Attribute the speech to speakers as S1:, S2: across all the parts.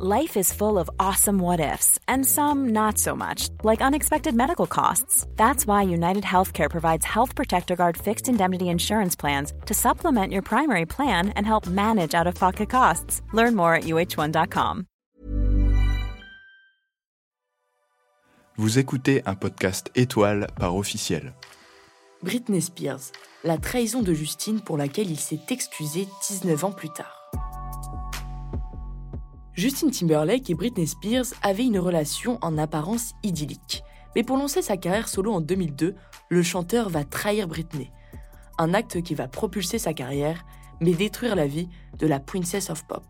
S1: Life is full of awesome what ifs, and some not so much, like unexpected medical costs. That's why United Healthcare provides Health Protector Guard fixed indemnity insurance plans to supplement your primary plan and help manage out of pocket costs. Learn more at uh1.com.
S2: Vous écoutez un podcast étoile par officiel.
S3: Britney Spears, la trahison de Justine pour laquelle il s'est excusé 19 ans plus tard. Justin Timberlake et Britney Spears avaient une relation en apparence idyllique. Mais pour lancer sa carrière solo en 2002, le chanteur va trahir Britney. Un acte qui va propulser sa carrière, mais détruire la vie de la Princess of Pop.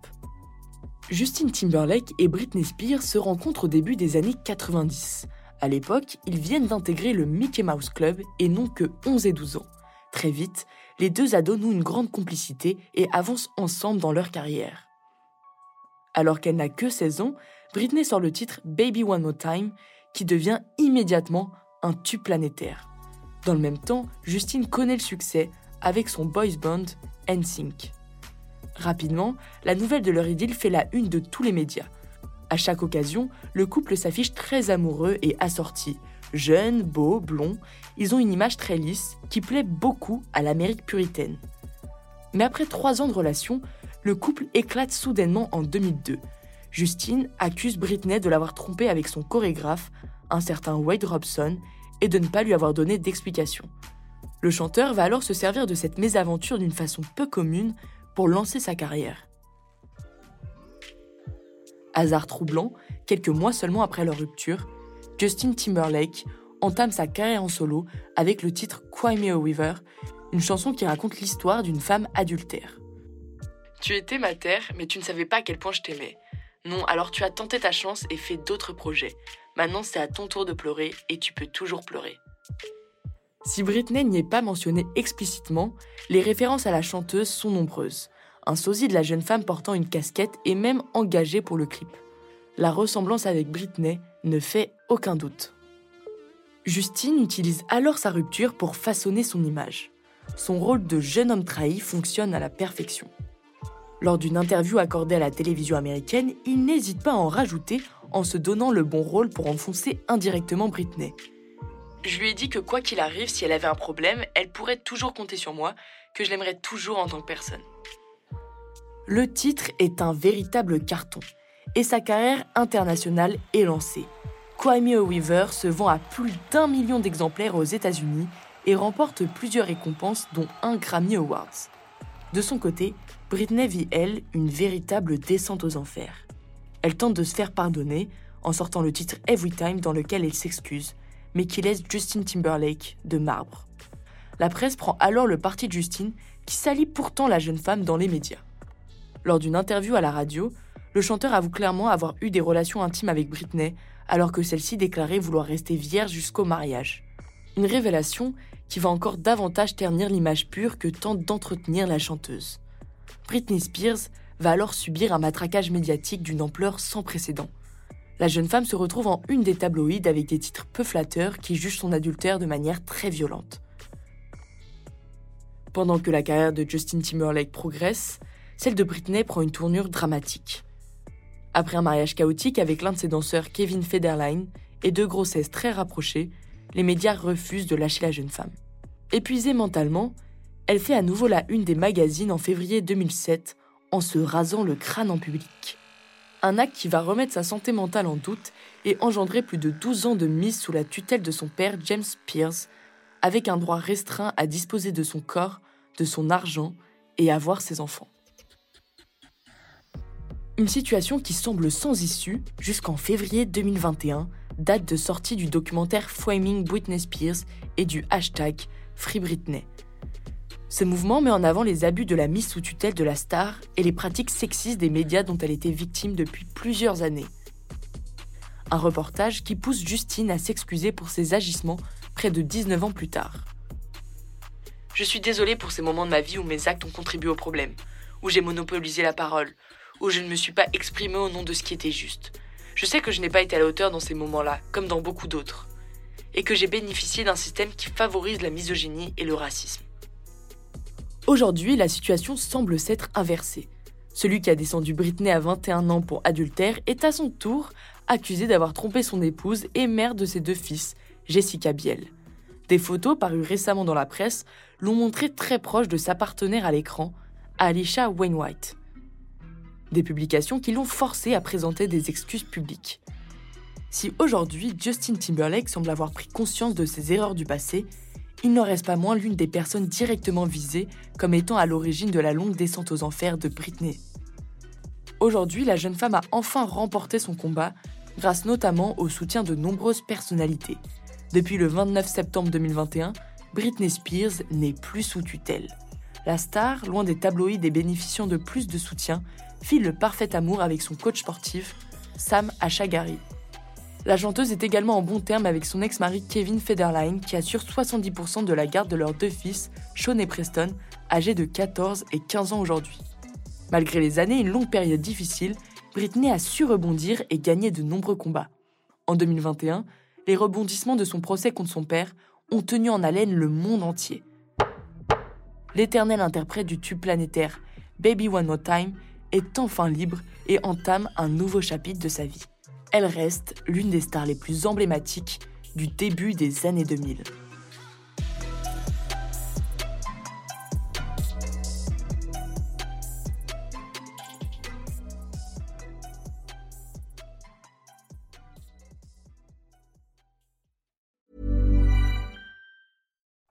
S3: Justin Timberlake et Britney Spears se rencontrent au début des années 90. À l'époque, ils viennent d'intégrer le Mickey Mouse Club et n'ont que 11 et 12 ans. Très vite, les deux ados nouent une grande complicité et avancent ensemble dans leur carrière. Alors qu'elle n'a que 16 ans, Britney sort le titre Baby One More Time, qui devient immédiatement un tube planétaire. Dans le même temps, Justine connaît le succès avec son boys band NSYNC. Rapidement, la nouvelle de leur idylle fait la une de tous les médias. À chaque occasion, le couple s'affiche très amoureux et assorti. Jeunes, beaux, blonds, ils ont une image très lisse qui plaît beaucoup à l'Amérique puritaine. Mais après trois ans de relation, le couple éclate soudainement en 2002. Justine accuse Britney de l'avoir trompé avec son chorégraphe, un certain Wade Robson, et de ne pas lui avoir donné d'explication. Le chanteur va alors se servir de cette mésaventure d'une façon peu commune pour lancer sa carrière. Hasard troublant, quelques mois seulement après leur rupture, Justin Timberlake entame sa carrière en solo avec le titre Cry Me a River, une chanson qui raconte l'histoire d'une femme adultère. Tu étais ma terre, mais tu ne savais pas à quel point je t'aimais. Non, alors tu as tenté ta chance et fait d'autres projets. Maintenant, c'est à ton tour de pleurer et tu peux toujours pleurer. Si Britney n'y est pas mentionnée explicitement, les références à la chanteuse sont nombreuses. Un sosie de la jeune femme portant une casquette est même engagé pour le clip. La ressemblance avec Britney ne fait aucun doute. Justine utilise alors sa rupture pour façonner son image. Son rôle de jeune homme trahi fonctionne à la perfection. Lors d'une interview accordée à la télévision américaine, il n'hésite pas à en rajouter en se donnant le bon rôle pour enfoncer indirectement Britney. Je lui ai dit que quoi qu'il arrive, si elle avait un problème, elle pourrait toujours compter sur moi, que je l'aimerais toujours en tant que personne. Le titre est un véritable carton, et sa carrière internationale est lancée. Cry Me a Weaver se vend à plus d'un million d'exemplaires aux États-Unis et remporte plusieurs récompenses, dont un Grammy Awards. De son côté, Britney vit, elle, une véritable descente aux enfers. Elle tente de se faire pardonner en sortant le titre Every Time dans lequel elle s'excuse, mais qui laisse Justin Timberlake de marbre. La presse prend alors le parti de Justin, qui salit pourtant la jeune femme dans les médias. Lors d'une interview à la radio, le chanteur avoue clairement avoir eu des relations intimes avec Britney, alors que celle-ci déclarait vouloir rester vierge jusqu'au mariage. Une révélation qui va encore davantage ternir l'image pure que tente d'entretenir la chanteuse. Britney Spears va alors subir un matraquage médiatique d'une ampleur sans précédent. La jeune femme se retrouve en une des tabloïds avec des titres peu flatteurs qui jugent son adultère de manière très violente. Pendant que la carrière de Justin Timberlake progresse, celle de Britney prend une tournure dramatique. Après un mariage chaotique avec l'un de ses danseurs Kevin Federline et deux grossesses très rapprochées, les médias refusent de lâcher la jeune femme. Épuisée mentalement, elle fait à nouveau la une des magazines en février 2007 en se rasant le crâne en public. Un acte qui va remettre sa santé mentale en doute et engendrer plus de 12 ans de mise sous la tutelle de son père James Pierce, avec un droit restreint à disposer de son corps, de son argent et à ses enfants. Une situation qui semble sans issue jusqu'en février 2021 date de sortie du documentaire Framing Britney Spears et du hashtag Free Britney. Ce mouvement met en avant les abus de la mise sous tutelle de la star et les pratiques sexistes des médias dont elle était victime depuis plusieurs années. Un reportage qui pousse Justine à s'excuser pour ses agissements près de 19 ans plus tard. Je suis désolée pour ces moments de ma vie où mes actes ont contribué au problème, où j'ai monopolisé la parole, où je ne me suis pas exprimée au nom de ce qui était juste. Je sais que je n'ai pas été à la hauteur dans ces moments-là, comme dans beaucoup d'autres, et que j'ai bénéficié d'un système qui favorise la misogynie et le racisme. Aujourd'hui, la situation semble s'être inversée. Celui qui a descendu Britney à 21 ans pour adultère est à son tour accusé d'avoir trompé son épouse et mère de ses deux fils, Jessica Biel. Des photos parues récemment dans la presse l'ont montré très proche de sa partenaire à l'écran, Alicia Wainwright. Des publications qui l'ont forcé à présenter des excuses publiques. Si aujourd'hui Justin Timberlake semble avoir pris conscience de ses erreurs du passé, il n'en reste pas moins l'une des personnes directement visées comme étant à l'origine de la longue descente aux enfers de Britney. Aujourd'hui, la jeune femme a enfin remporté son combat, grâce notamment au soutien de nombreuses personnalités. Depuis le 29 septembre 2021, Britney Spears n'est plus sous tutelle. La star, loin des tabloïds et bénéficiant de plus de soutien, file le parfait amour avec son coach sportif, Sam Ashagari. La chanteuse est également en bon terme avec son ex-mari Kevin Federline qui assure 70% de la garde de leurs deux fils, Sean et Preston, âgés de 14 et 15 ans aujourd'hui. Malgré les années et une longue période difficile, Britney a su rebondir et gagner de nombreux combats. En 2021, les rebondissements de son procès contre son père ont tenu en haleine le monde entier. L'éternel interprète du tube planétaire Baby One More Time est enfin libre et entame un nouveau chapitre de sa vie. Elle reste l'une des stars les plus emblématiques du début des années 2000.